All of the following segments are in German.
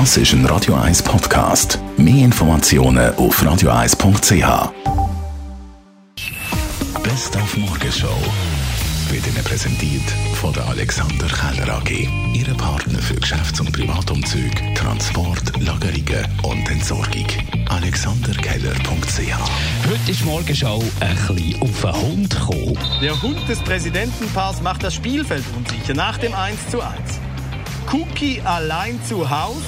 Das ist ein Radio 1 Podcast. Mehr Informationen auf radio1.ch. Best auf Morgenshow wird Ihnen präsentiert von der Alexander Keller AG. Ihre Partner für Geschäfts- und Privatumzüge, Transport, Lagerungen und Entsorgung. AlexanderKeller.ch Heute ist Morgenschau ein bisschen auf den Hund gekommen. Der Hund des Präsidentenpaars macht das Spielfeld unsicher nach dem 1 zu 1. Cookie allein zu Haus,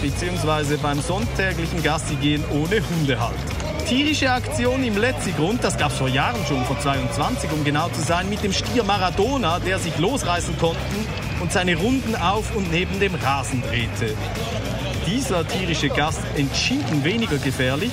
beziehungsweise beim sonntäglichen Gassi gehen ohne Hundehalt. Tierische Aktion im Letzigrund, das gab es vor Jahren schon, vor 22 um genau zu sein, mit dem Stier Maradona, der sich losreißen konnte und seine Runden auf und neben dem Rasen drehte. Dieser tierische Gast entschieden weniger gefährlich,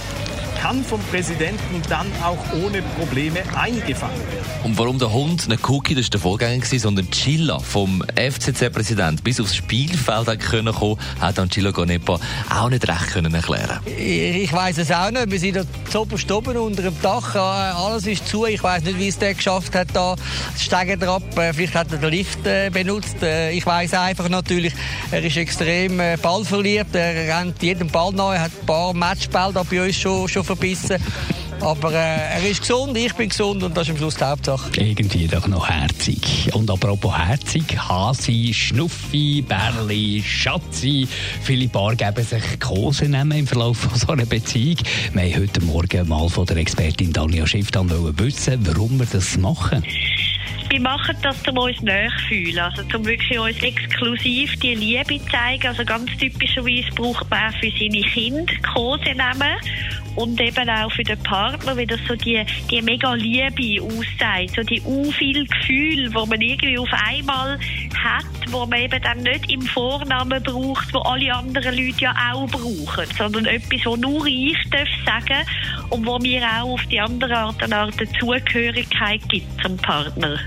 kann vom Präsidenten dann auch ohne Probleme eingefangen werden. Und warum der Hund nicht Cookie, das war der Vorgänger, sondern Chilla vom FCC-Präsident bis aufs Spielfeld hat können kommen, hat dann Chilla Gonepa auch nicht recht können erklären. Ich weiß es auch nicht. Wir sind da zoberst oben unter dem Dach. Äh, Alles ist zu. Ich weiß nicht, wie es der geschafft hat, da steigen drauf. Äh, Vielleicht hat er den Lift äh, benutzt. Ich weiß einfach natürlich, er ist extrem ballverliebt. Er rennt jedem Ball neu. Er hat ein paar Matchbälle da bei uns schon, schon verbissen. Aber äh, er ist gesund, ich bin gesund und das ist am Schluss die Hauptsache. Irgendwie doch noch herzig. Und apropos herzig, Hasi, Schnuffi, Bärli, Schatzi. Viele Paar geben sich Kosenamen im Verlauf von so einer Beziehung. Wir haben heute Morgen mal von der Expertin Dania Schiff dann wissen, warum wir das machen. Wir machen das, um uns näher zu fühlen. Also, um wirklich uns exklusiv die Liebe zu zeigen. Also, ganz typischerweise braucht man auch für seine Kinder Kosenamen. Und eben auch für den Partner, wie das so die, die mega Liebe aussagt. So die u viel Gefühl, wo man irgendwie auf einmal hat, wo man eben dann nicht im Vornamen braucht, wo alle anderen Leute ja auch brauchen. Sondern etwas, wo nur ich darf sagen und wo mir auch auf die andere Art eine Art der Zugehörigkeit gibt zum Partner.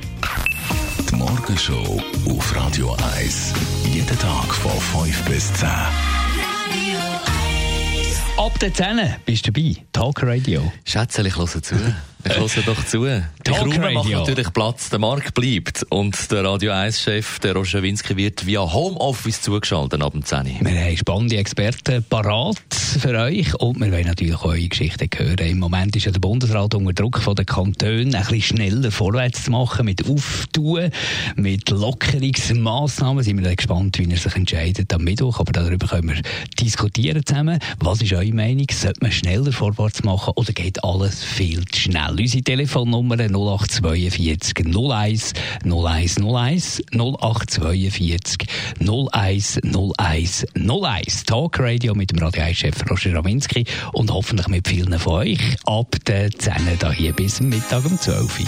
Die Morgenshow auf Radio 1. Jeden Tag von 5 bis 10. Ab der 10 bist du dabei. Talk Radio. Schätzchen, ich höre zu. Ich höre doch zu. Die Krume macht natürlich Platz, der Markt bleibt. Und der Radio 1-Chef, der Roger Winski, wird via Homeoffice zugeschaltet ab dem 10 Uhr. Wir haben spannende Experten parat für euch und wir wollen natürlich auch eure Geschichten hören. Im Moment ist ja der Bundesrat unter Druck von den Kantonen, ein bisschen schneller vorwärts zu machen mit Auftun, mit Lockerungsmaßnahmen. Sind wir dann gespannt, wie er sich entscheidet am Mittwoch, aber darüber können wir diskutieren zusammen. Was ist eure Meinung? Sollte man schneller vorwärts machen oder geht alles viel zu schnell? Unsere Telefonnummer 0842 01 01 01 0842 01 01 01. Talk Radio mit dem Radio 1 Chef Roger Rawinski und hoffentlich mit vielen von euch ab der 10 Uhr hier bis Mittag um 12 Uhr.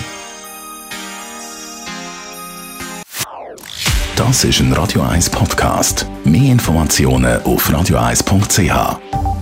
Das ist ein Radio 1 Podcast. Mehr Informationen auf radio1.ch.